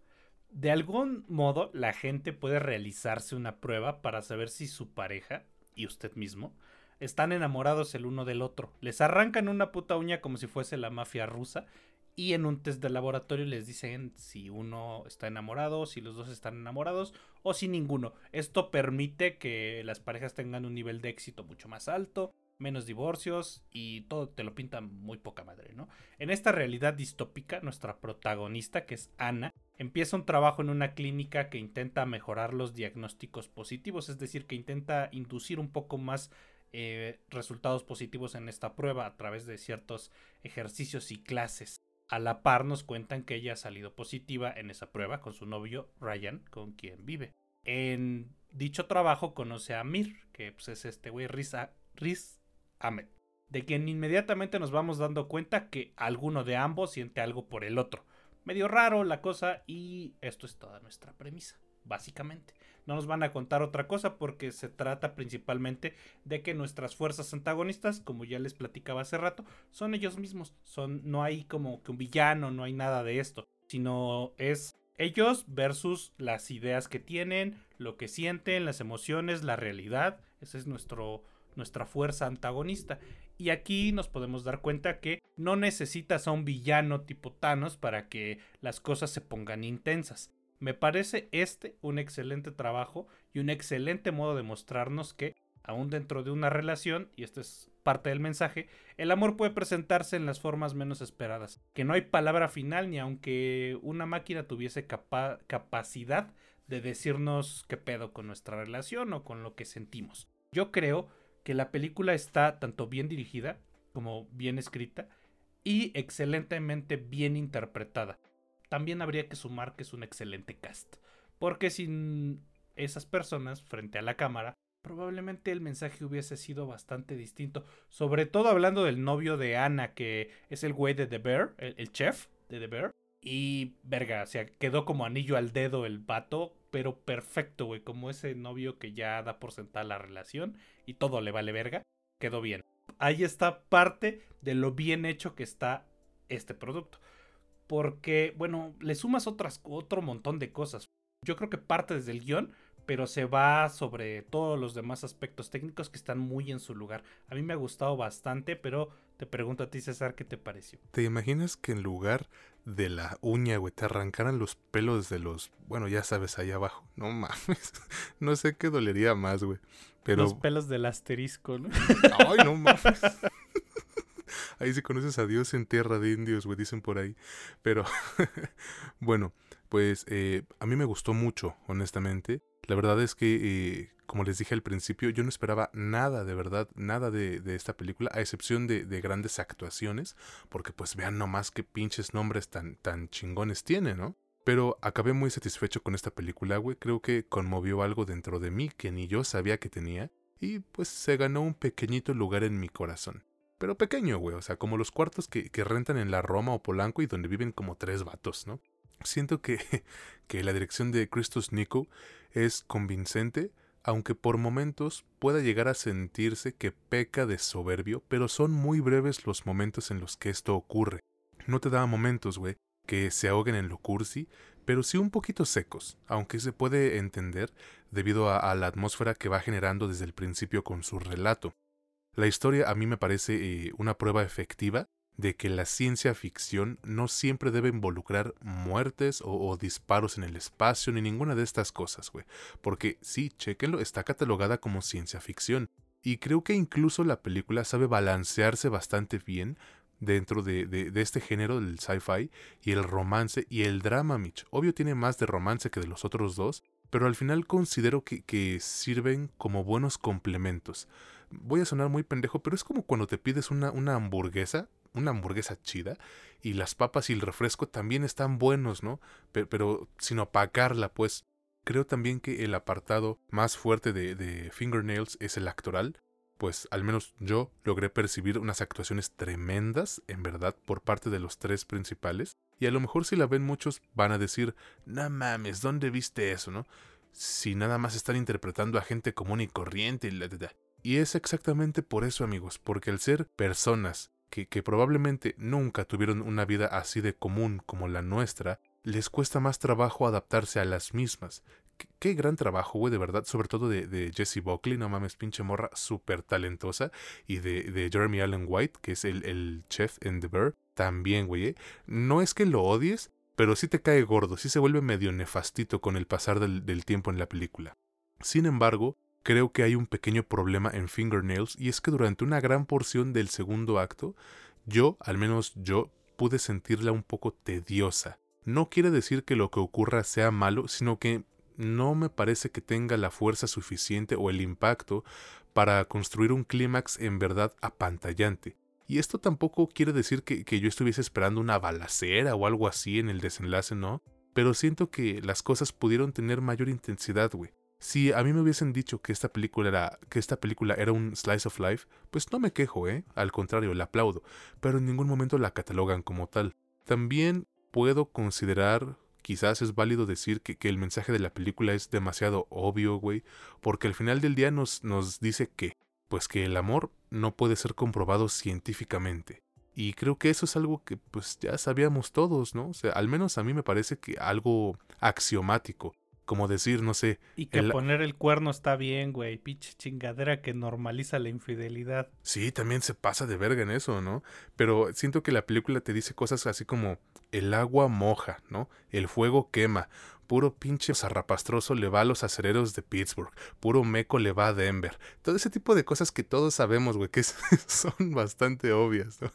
De algún modo, la gente puede realizarse una prueba para saber si su pareja y usted mismo están enamorados el uno del otro. Les arrancan una puta uña como si fuese la mafia rusa y en un test de laboratorio les dicen si uno está enamorado, si los dos están enamorados o si ninguno. Esto permite que las parejas tengan un nivel de éxito mucho más alto, menos divorcios y todo te lo pinta muy poca madre, ¿no? En esta realidad distópica, nuestra protagonista, que es Ana, empieza un trabajo en una clínica que intenta mejorar los diagnósticos positivos, es decir, que intenta inducir un poco más eh, resultados positivos en esta prueba a través de ciertos ejercicios y clases. A la par nos cuentan que ella ha salido positiva en esa prueba con su novio Ryan, con quien vive. En dicho trabajo conoce a Mir, que pues, es este güey Riz, Riz Ahmed, de quien inmediatamente nos vamos dando cuenta que alguno de ambos siente algo por el otro. Medio raro la cosa y esto es toda nuestra premisa, básicamente no nos van a contar otra cosa porque se trata principalmente de que nuestras fuerzas antagonistas, como ya les platicaba hace rato, son ellos mismos. Son, no hay como que un villano, no hay nada de esto, sino es ellos versus las ideas que tienen, lo que sienten, las emociones, la realidad. Esa es nuestro, nuestra fuerza antagonista. Y aquí nos podemos dar cuenta que no necesitas a un villano tipo Thanos para que las cosas se pongan intensas. Me parece este un excelente trabajo y un excelente modo de mostrarnos que, aún dentro de una relación, y esto es parte del mensaje, el amor puede presentarse en las formas menos esperadas, que no hay palabra final ni aunque una máquina tuviese capacidad de decirnos qué pedo con nuestra relación o con lo que sentimos. Yo creo que la película está tanto bien dirigida como bien escrita y excelentemente bien interpretada también habría que sumar que es un excelente cast. Porque sin esas personas frente a la cámara, probablemente el mensaje hubiese sido bastante distinto. Sobre todo hablando del novio de Ana, que es el güey de The Bear, el, chef de The Bear. Y, verga, o sea, quedó como anillo al dedo el vato, pero perfecto, güey, como ese novio que ya da por sentada la relación y todo le vale verga, quedó bien. Ahí está parte de lo bien hecho que está este producto porque, bueno, le sumas otras, otro montón de cosas. Yo creo que parte desde el guion, pero se va sobre todos los demás aspectos técnicos que están muy en su lugar. A mí me ha gustado bastante, pero te pregunto a ti, César, ¿qué te pareció? ¿Te imaginas que en lugar de la uña, güey, te arrancaran los pelos de los, bueno, ya sabes, ahí abajo? No mames, no sé qué dolería más, güey. Pero... Los pelos del asterisco, ¿no? Ay, no mames. ahí sí conoces a Dios en tierra de indios, güey, dicen por ahí. Pero, bueno, pues eh, a mí me gustó mucho, honestamente. La verdad es que, eh, como les dije al principio, yo no esperaba nada, de verdad, nada de, esta película, a excepción de, grandes actuaciones, porque pues vean nomás qué pinches nombres tan, tan chingones tiene, ¿no? Pero acabé muy satisfecho con esta película, güey. Creo que conmovió algo dentro de mí que ni yo sabía que tenía. Y pues se ganó un pequeñito lugar en mi corazón pero pequeño, güey. O sea, como los cuartos que, rentan en la Roma o Polanco y donde viven como tres vatos, ¿no? Siento que, que la dirección de Christos Nico es convincente, aunque por momentos pueda llegar a sentirse que peca de soberbio, pero son muy breves los momentos en los que esto ocurre. No te da momentos, güey, que se ahoguen en lo cursi, pero sí un poquito secos, aunque se puede entender debido a, la atmósfera que va generando desde el principio con su relato. La historia a mí me parece eh, una prueba efectiva de que la ciencia ficción no siempre debe involucrar muertes o, disparos en el espacio ni ninguna de estas cosas, güey. Porque sí, chequenlo, está catalogada como ciencia ficción. Y creo que incluso la película sabe balancearse bastante bien dentro de, este género del sci-fi y el romance y el drama, Mitch. Obvio tiene más de romance que de los otros dos, pero al final considero que sirven como buenos complementos. Voy a sonar muy pendejo, pero es como cuando te pides una, una hamburguesa, una hamburguesa chida y las papas y el refresco también están buenos, ¿no? Pero, sin opacarla, pues. Creo también que el apartado más fuerte de, de Fingernails es el actoral, pues al menos yo logré percibir unas actuaciones tremendas, en verdad, por parte de los tres principales. Y a lo mejor si la ven muchos van a decir, no mames, ¿dónde viste eso, no? Si nada más están interpretando a gente común y corriente y la... Y es exactamente por eso, amigos, porque al ser personas que, probablemente nunca tuvieron una vida así de común como la nuestra, les cuesta más trabajo adaptarse a las mismas. Qué, gran trabajo, güey, de verdad, sobre todo de, Jessie Buckley, no mames, pinche morra súper talentosa, y de, Jeremy Allen White, que es el, el chef en The Bear, también, güey. ¿eh? No es que lo odies, pero sí te cae gordo, sí se vuelve medio nefastito con el pasar del tiempo en la película. Sin embargo, creo que hay un pequeño problema en Fingernails y es que durante una gran porción del segundo acto, yo, al menos yo, pude sentirla un poco tediosa. No quiere decir que lo que ocurra sea malo, sino que no me parece que tenga la fuerza suficiente o el impacto para construir un clímax en verdad apantallante. Y esto tampoco quiere decir que, yo estuviese esperando una balacera o algo así en el desenlace, ¿no? Pero siento que las cosas pudieron tener mayor intensidad, güey. Si a mí me hubiesen dicho que esta película era película era un slice of life, pues no me quejo, ¿eh? Al contrario, la aplaudo, pero en ningún momento la catalogan como tal. También puedo considerar, quizás es válido decir que, que el mensaje de la película es demasiado obvio, güey, porque al final del día nos, nos dice que, pues que el amor no puede ser comprobado científicamente. Y creo que eso es algo que pues ya sabíamos todos, ¿no? O sea, al menos a mí me parece que algo axiomático como decir, no sé. Y que poner el cuerno está bien, güey. Pinche chingadera que normaliza la infidelidad. Sí, también se pasa de verga en eso, ¿no? Pero siento que la película te dice cosas así como el agua moja, ¿no? El fuego quema. Puro pinche zarrapastroso le va a los acereros de Pittsburgh. Puro meco le va a Denver. Todo ese tipo de cosas que todos sabemos, güey, que son bastante obvias, ¿no?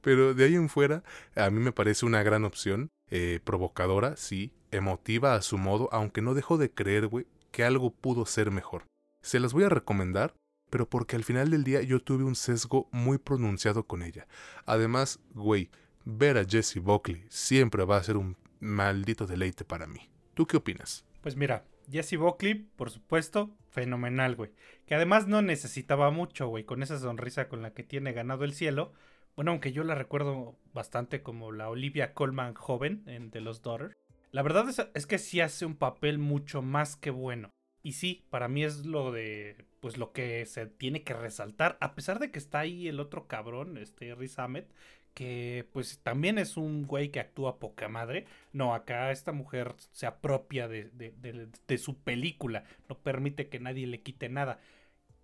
Pero de ahí en fuera, a mí me parece una gran opción. Eh, provocadora, sí, emotiva a su modo, aunque no dejo de creer, güey, que algo pudo ser mejor. Se las voy a recomendar, pero porque al final del día yo tuve un sesgo muy pronunciado con ella. Además, güey, ver a Jesse Buckley siempre va a ser un maldito deleite para mí. ¿Tú qué opinas? Pues mira, Jesse Buckley, por supuesto, fenomenal, güey. Que además no necesitaba mucho, güey, con esa sonrisa con la que tiene ganado el cielo. Bueno, aunque yo la recuerdo bastante como la Olivia Colman joven en The Lost. La verdad es, que sí hace un papel mucho más que bueno. Y sí, para mí es lo de, pues lo que se tiene que resaltar, a pesar de que está ahí el otro cabrón, este Riz Ahmed, que pues también es un güey que actúa poca madre. No, acá esta mujer se apropia de, de, su película, no permite que nadie le quite nada.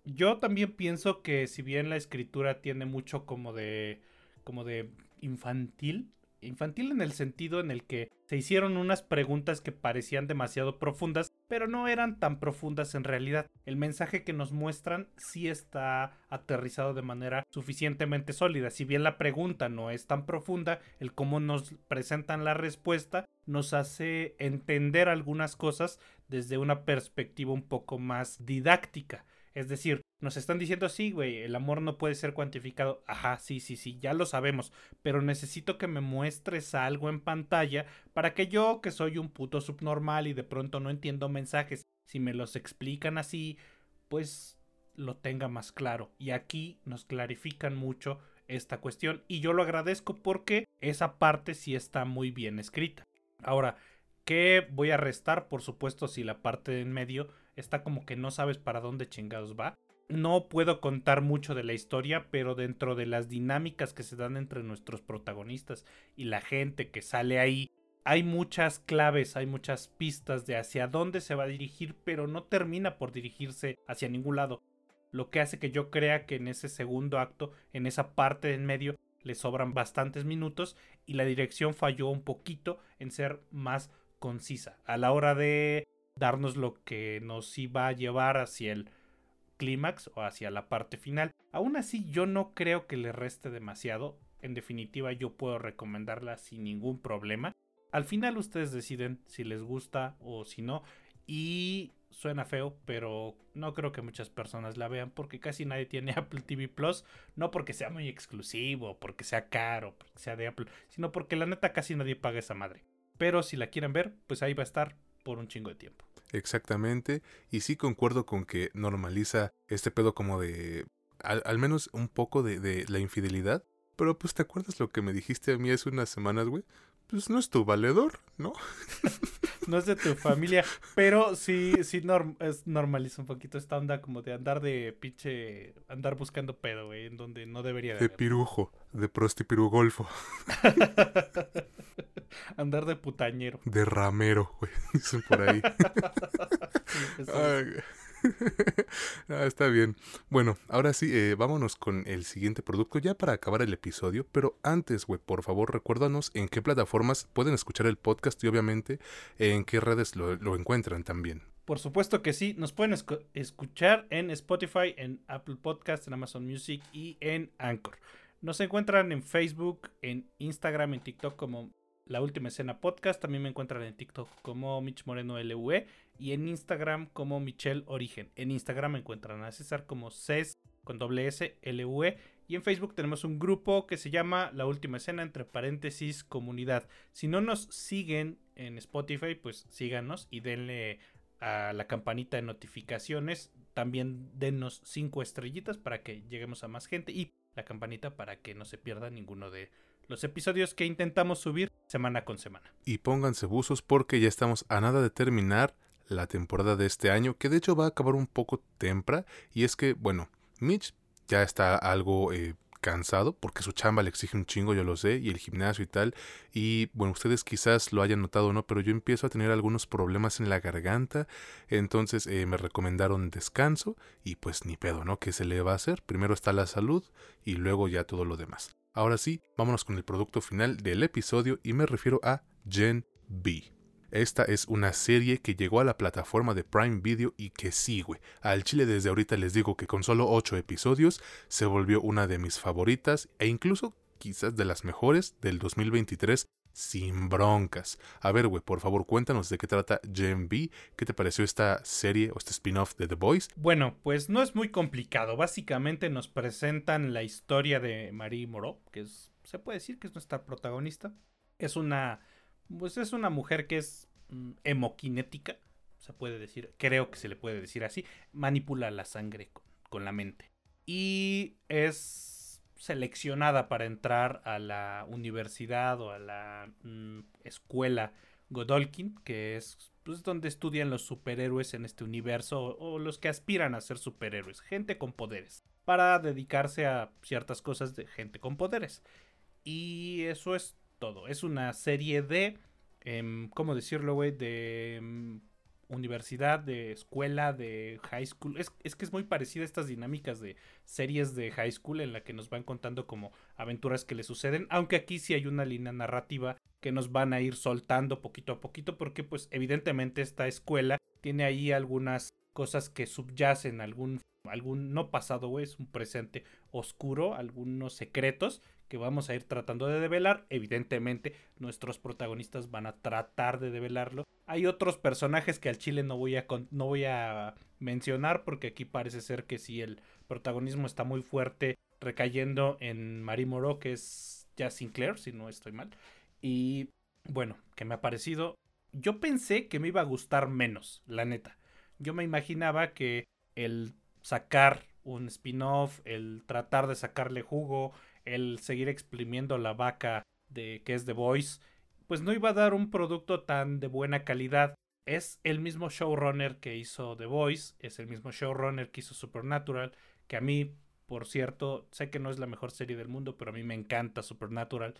Yo también pienso que si bien la escritura tiene mucho como de, como de infantil, infantil en el sentido en el que se hicieron unas preguntas que parecían demasiado profundas, pero no eran tan profundas en realidad. El mensaje que nos muestran sí está aterrizado de manera suficientemente sólida. Si bien la pregunta no es tan profunda, el cómo nos presentan la respuesta nos hace entender algunas cosas desde una perspectiva un poco más didáctica. Es decir, nos están diciendo, sí, güey, el amor no puede ser cuantificado. Ajá, sí, sí, sí, ya lo sabemos. Pero necesito que me muestres algo en pantalla para que yo, que soy un puto subnormal y de pronto no entiendo mensajes, si me los explican así, pues lo tenga más claro. Y aquí nos clarifican mucho esta cuestión. Y yo lo agradezco porque esa parte sí está muy bien escrita. Ahora, ¿qué voy a restar? Por supuesto, si la parte de en medio está como que no sabes para dónde chingados va. No puedo contar mucho de la historia, pero dentro de las dinámicas que se dan entre nuestros protagonistas y la gente que sale ahí, hay muchas claves, hay muchas pistas de hacia dónde se va a dirigir, pero no termina por dirigirse hacia ningún lado. Lo que hace que yo crea que en ese segundo acto, en esa parte en medio, le sobran bastantes minutos y la dirección falló un poquito en ser más concisa a la hora de darnos lo que nos iba a llevar hacia el clímax o hacia la parte final. Aún así, yo no creo que le reste demasiado. En definitiva, yo puedo recomendarla sin ningún problema. Al final ustedes deciden si les gusta o si no. Y suena feo, pero no creo que muchas personas la vean porque casi nadie tiene Apple TV Plus. No porque sea muy exclusivo, porque sea caro, porque sea de Apple, sino porque la neta casi nadie paga esa madre. Pero si la quieren ver, pues ahí va a estar por un chingo de tiempo. Exactamente. Y sí concuerdo con que normaliza este pedo como de... Al, menos un poco de, de la infidelidad. Pero pues te acuerdas lo que me dijiste a mí hace unas semanas, güey pues no es tu valedor, ¿no? no es de tu familia, pero sí, sí es normaliza un poquito esta onda como de andar de pinche, andar buscando pedo, güey, en donde no debería de. De pirujo, de prostipirugolfo. andar de putañero. De ramero, güey, dicen por ahí. ah, está bien. Bueno, ahora sí, eh, vámonos con el siguiente producto ya para acabar el episodio. Pero antes, güey, por favor, recuérdanos en qué plataformas pueden escuchar el podcast y obviamente en qué redes lo, encuentran también. Por supuesto que sí, nos pueden escuchar en Spotify, en Apple Podcast, en Amazon Music y en Anchor. Nos encuentran en Facebook, en Instagram, en TikTok como la Última Escena Podcast. También me encuentran en TikTok como Mitch Moreno LUE y en Instagram como Michelle Origen. En Instagram encuentran a César como CES con doble S LUE y en Facebook tenemos un grupo que se llama La Última Escena entre paréntesis comunidad. Si no nos siguen en Spotify, pues síganos y denle a la campanita de notificaciones. También denos cinco estrellitas para que lleguemos a más gente y la campanita para que no se pierda ninguno de los episodios que intentamos subir semana con semana. Y pónganse buzos porque ya estamos a nada de terminar la temporada de este año, que de hecho va a acabar un poco temprano. Y es que, bueno, Mitch ya está algo eh, cansado porque su chamba le exige un chingo, yo lo sé, y el gimnasio y tal. Y bueno, ustedes quizás lo hayan notado o no, pero yo empiezo a tener algunos problemas en la garganta. Entonces eh, me recomendaron descanso y pues ni pedo, ¿no? ¿Qué se le va a hacer? Primero está la salud y luego ya todo lo demás. Ahora sí, vámonos con el producto final del episodio y me refiero a Gen B. Esta es una serie que llegó a la plataforma de Prime Video y que sigue. Al chile desde ahorita les digo que con solo 8 episodios se volvió una de mis favoritas e incluso quizás de las mejores del 2023 sin broncas. A ver, güey, por favor, cuéntanos de qué trata Gen B. ¿Qué te pareció esta serie o este spin-off de The Boys? Bueno, pues no es muy complicado. Básicamente nos presentan la historia de Marie Moreau, que se puede decir que es nuestra protagonista. Es una, pues es una mujer que es mm, hemoquinética, se puede decir, creo que se le puede decir así. Manipula la sangre con la mente. Y es seleccionada para entrar a la universidad o a la mm, escuela Godolkin, que es pues, donde estudian los superhéroes en este universo o, los que aspiran a ser superhéroes, gente con poderes, para dedicarse a ciertas cosas de gente con poderes. Y eso es todo. Es una serie de, em, ¿cómo decirlo, güey? De em, universidad, de escuela, de high school. Es, que es muy parecida a estas dinámicas de series de high school en la que nos van contando como aventuras que le suceden, aunque aquí sí hay una línea narrativa que nos van a ir soltando poquito a poquito porque pues evidentemente esta escuela tiene ahí algunas cosas que subyacen, algún, algún no pasado, güey, es un presente oscuro, algunos secretos que vamos a ir tratando de develar. Evidentemente, nuestros protagonistas van a tratar de develarlo. Hay otros personajes que al chile no voy a, no voy a mencionar porque aquí parece ser que si el protagonismo está muy fuerte recayendo en Marie Moreau, que es ya Sinclair, si no estoy mal. Y bueno, que me ha parecido. Yo pensé que me iba a gustar menos, la neta. Yo me imaginaba que el sacar un spin-off, el tratar de sacarle jugo, el seguir exprimiendo la vaca de que es The Voice, pues no iba a dar un producto tan de buena calidad. Es el mismo showrunner que hizo The Voice, es el mismo showrunner que hizo Supernatural, que a mí, por cierto, sé que no es la mejor serie del mundo, pero a mí me encanta Supernatural.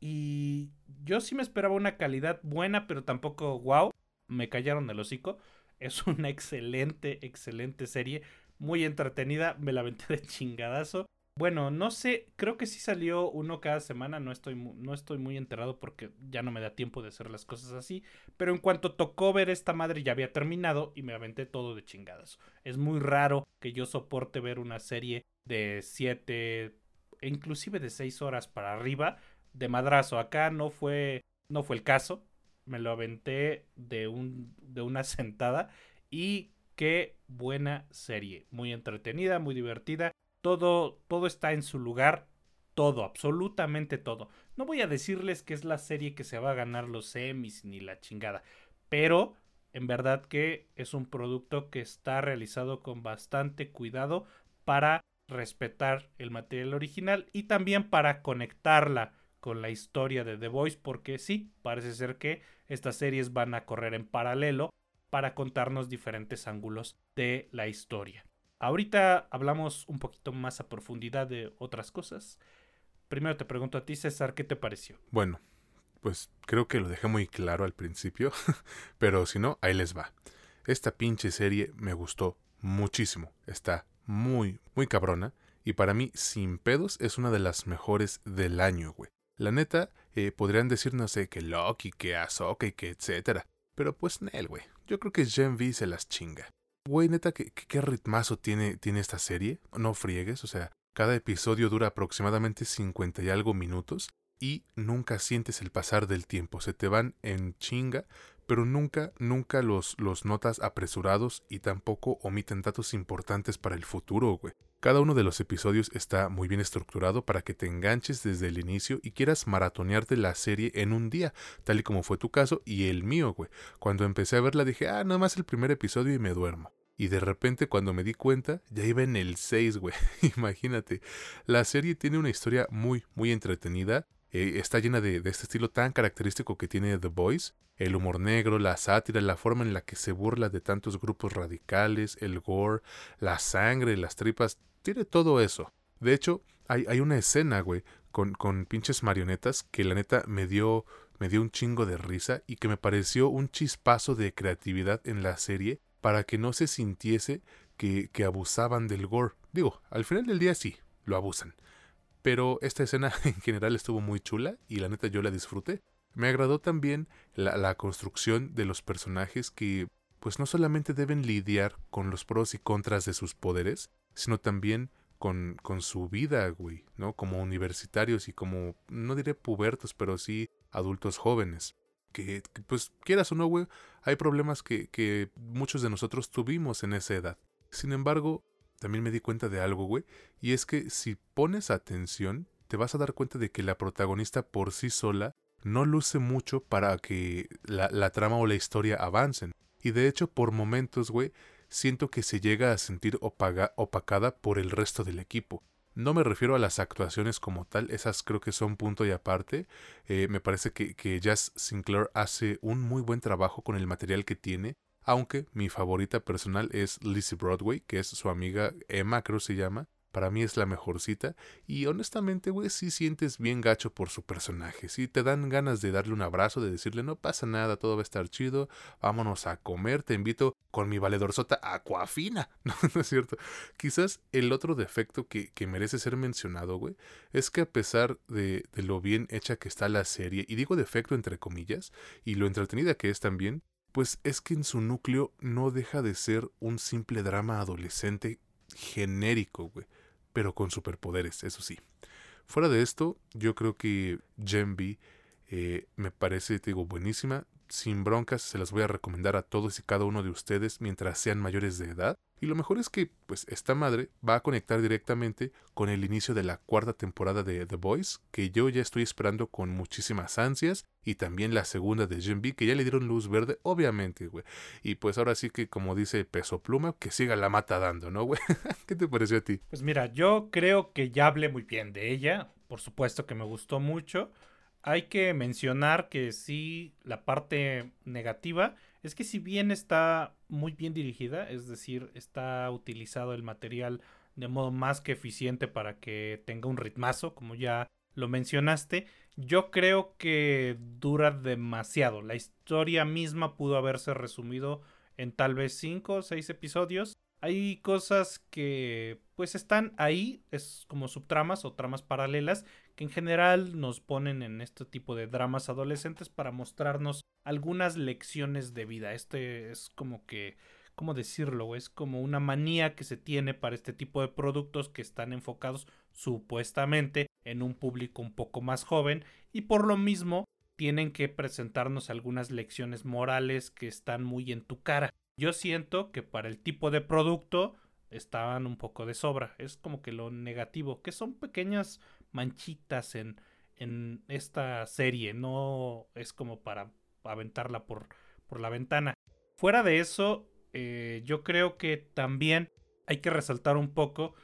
Y yo sí me esperaba una calidad buena, pero tampoco wow. Me callaron el hocico. Es una excelente, excelente serie. Muy entretenida. Me la aventé de chingadazo. Bueno, no sé, creo que sí salió uno cada semana, no estoy, no estoy muy enterado porque ya no me da tiempo de hacer las cosas así, pero en cuanto tocó ver esta madre ya había terminado y me aventé todo de chingadas. Es muy raro que yo soporte ver una serie de 7, inclusive de 6 horas para arriba de madrazo. Acá no fue, no fue el caso, me lo aventé de, un, de una sentada y qué buena serie, muy entretenida, muy divertida todo, todo está en su lugar, todo, absolutamente todo. No voy a decirles que es la serie que se va a ganar los semis ni la chingada, pero en verdad que es un producto que está realizado con bastante cuidado para respetar el material original y también para conectarla con la historia de The Voice porque sí, parece ser que estas series van a correr en paralelo para contarnos diferentes ángulos de la historia. Ahorita hablamos un poquito más a profundidad de otras cosas. Primero te pregunto a ti, César, ¿qué te pareció? Bueno, pues creo que lo dejé muy claro al principio, pero si no, ahí les va. Esta pinche serie me gustó muchísimo. Está muy, muy cabrona. Y para mí, sin pedos, es una de las mejores del año, güey. La neta, eh, podrían decir, no sé, que Loki, que Ahsoka y que etcétera. Pero pues, Nel, güey. Yo creo que Gen V se las chinga. Güey, neta, ¿qué, qué ritmazo tiene, tiene esta serie? No friegues, o sea, cada episodio dura aproximadamente 50 y algo minutos y nunca sientes el pasar del tiempo. Se te van en chinga, pero nunca, nunca los, los notas apresurados y tampoco omiten datos importantes para el futuro, güey. Cada uno de los episodios está muy bien estructurado para que te enganches desde el inicio y quieras maratonearte la serie en un día, tal y como fue tu caso y el mío, güey. Cuando empecé a verla dije, ah, nada más el primer episodio y me duermo. Y de repente cuando me di cuenta, ya iba en el 6, güey. Imagínate. La serie tiene una historia muy, muy entretenida. Eh, está llena de, de, este estilo tan característico que tiene The Voice. El humor negro, la sátira, la forma en la que se burla de tantos grupos radicales, el gore, la sangre, las tripas tiene todo eso. De hecho, hay, hay una escena, güey, con, con pinches marionetas que la neta me dio, me dio un chingo de risa y que me pareció un chispazo de creatividad en la serie para que no se sintiese que, que abusaban del gore. Digo, al final del día sí, lo abusan. Pero esta escena en general estuvo muy chula y la neta yo la disfruté. Me agradó también la, la construcción de los personajes que pues no solamente deben lidiar con los pros y contras de sus poderes, sino también con, con su vida, güey, ¿no? Como universitarios y como, no diré pubertos, pero sí adultos jóvenes. Que, pues quieras o no, güey, hay problemas que, que muchos de nosotros tuvimos en esa edad. Sin embargo, también me di cuenta de algo, güey, y es que si pones atención, te vas a dar cuenta de que la protagonista por sí sola no luce mucho para que la, la trama o la historia avancen. Y de hecho, por momentos, güey, siento que se llega a sentir opacada por el resto del equipo. No me refiero a las actuaciones como tal, esas creo que son punto y aparte. Eh, me parece que, que Jazz Sinclair hace un muy buen trabajo con el material que tiene, aunque mi favorita personal es Lizzie Broadway, que es su amiga Emma, creo se llama, para mí es la mejor cita. Y honestamente, güey, sí sientes bien gacho por su personaje. Sí te dan ganas de darle un abrazo, de decirle, no pasa nada, todo va a estar chido, vámonos a comer, te invito con mi valedor sota Aquafina. No, no es cierto. Quizás el otro defecto que, que merece ser mencionado, güey, es que a pesar de, de lo bien hecha que está la serie, y digo defecto entre comillas, y lo entretenida que es también, pues es que en su núcleo no deja de ser un simple drama adolescente genérico, güey pero con superpoderes, eso sí. Fuera de esto, yo creo que Gen eh, me parece, te digo, buenísima. Sin broncas, se las voy a recomendar a todos y cada uno de ustedes mientras sean mayores de edad. Y lo mejor es que, pues, esta madre va a conectar directamente con el inicio de la cuarta temporada de The Boys, que yo ya estoy esperando con muchísimas ansias, y también la segunda de Gen B, que ya le dieron luz verde, obviamente, güey. Y pues ahora sí que, como dice Peso Pluma, que siga la mata dando, ¿no, güey? ¿Qué te pareció a ti? Pues mira, yo creo que ya hablé muy bien de ella, por supuesto que me gustó mucho. hay que mencionar que sí, la parte negativa es que si bien está muy bien dirigida, es decir, está utilizado el material de modo más que eficiente para que tenga un ritmazo, como ya lo mencionaste, yo creo que dura demasiado. La historia misma pudo haberse resumido en tal vez 5 o 6 episodios. Hay cosas que pues están ahí, es como subtramas o tramas paralelas que en general nos ponen en este tipo de dramas adolescentes para mostrarnos algunas lecciones de vida. Este es como que ¿cómo decirlo? Es como una manía que se tiene para este tipo de productos que están enfocados supuestamente en un público un poco más joven y por lo mismo tienen que presentarnos algunas lecciones morales que están muy en tu cara. Yo siento que para el tipo de producto estaban un poco de sobra. Es como que lo negativo, que son pequeñas manchitas en, en esta serie. No es como para aventarla por, por la ventana. Fuera de eso, eh, yo creo que también hay que resaltar un poco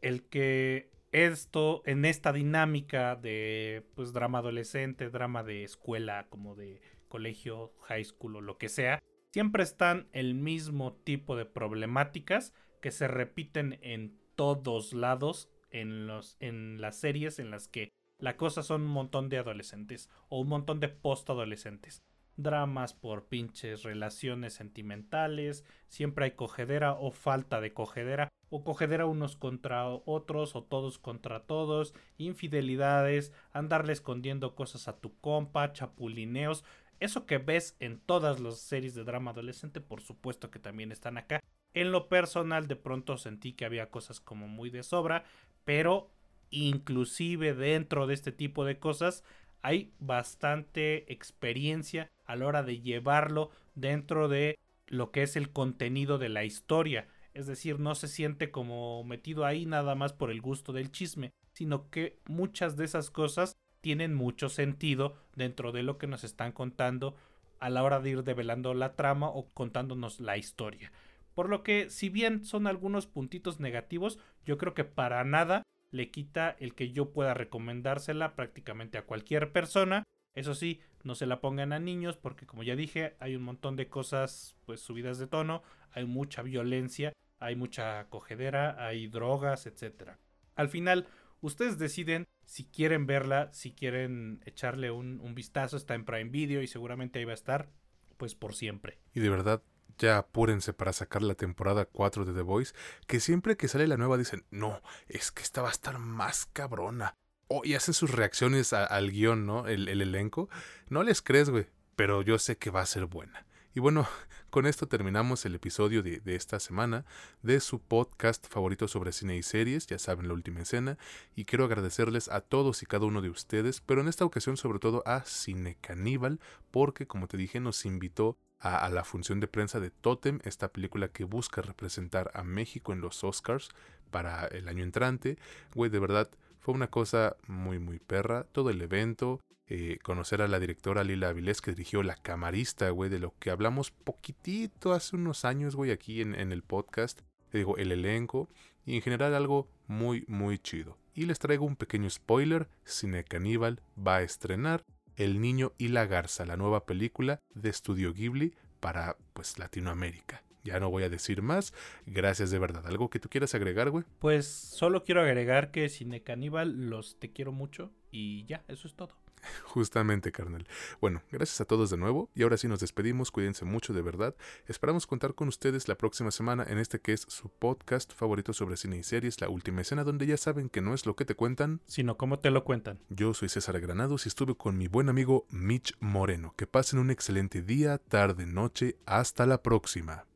el que esto, en esta dinámica de pues drama adolescente, drama de escuela, como de colegio, high school o lo que sea, siempre están el mismo tipo de problemáticas que se repiten en todos lados en, los, en las series en las que la cosa son un montón de adolescentes o un montón de post-adolescentes. Dramas por pinches relaciones sentimentales, siempre hay cogedera o falta de cogedera, o cogedera unos contra otros o todos contra todos, infidelidades, andarle escondiendo cosas a tu compa, chapulineos, eso que ves en todas las series de drama adolescente, por supuesto que también están acá. En lo personal de pronto sentí que había cosas como muy de sobra, pero inclusive dentro de este tipo de cosas hay bastante experiencia a la hora de llevarlo dentro de lo que es el contenido de la historia. Es decir, no se siente como metido ahí nada más por el gusto del chisme, sino que muchas de esas cosas tienen mucho sentido dentro de lo que nos están contando a la hora de ir develando la trama o contándonos la historia. Por lo que, si bien son algunos puntitos negativos, yo creo que para nada le quita el que yo pueda recomendársela prácticamente a cualquier persona. Eso sí, no se la pongan a niños porque como ya dije, hay un montón de cosas pues subidas de tono, hay mucha violencia, hay mucha cogedera, hay drogas, etcétera. Al final, ustedes deciden si quieren verla, si quieren echarle un, vistazo, está en Prime Video y seguramente ahí va a estar pues por siempre. Y de verdad, ya apúrense para sacar la temporada 4 de The Voice, que siempre que sale la nueva dicen, no, es que esta va a estar más cabrona. Oh, y hacen sus reacciones al guion, ¿no? El, elenco. No les crees, güey, pero yo sé que va a ser buena. Y bueno, con esto terminamos el episodio de, esta semana de su podcast favorito sobre cine y series, ya saben, la última escena, y quiero agradecerles a todos y cada uno de ustedes, pero en esta ocasión sobre todo a Cine Caníbal, porque como te dije nos invitó a, la función de prensa de Totem, esta película que busca representar a México en los Oscars para el año entrante. Güey, de verdad, fue una cosa muy, muy perra. Todo el evento, eh, conocer a la directora Lila Avilés que dirigió La Camarista, güey, de lo que hablamos poquitito hace unos años, güey, aquí en, el podcast. Te digo, el elenco y en general algo muy, muy chido. Y les traigo un pequeño spoiler, Cine Caníbal va a estrenar el niño y la garza, la nueva película de Estudio Ghibli para pues Latinoamérica. Ya no voy a decir más. Gracias de verdad. ¿Algo que tú quieras agregar, güey? Pues solo quiero agregar que Cine Caníbal los te quiero mucho y ya, eso es todo. Justamente, carnal. Bueno, gracias a todos de nuevo y ahora sí nos despedimos, cuídense mucho de verdad. Esperamos contar con ustedes la próxima semana en este que es su podcast favorito sobre cine y series, La Última Escena, donde ya saben que no es lo que te cuentan, sino cómo te lo cuentan. Yo soy César Granados y estuve con mi buen amigo Mitch Moreno. Que pasen un excelente día, tarde, noche. Hasta la próxima.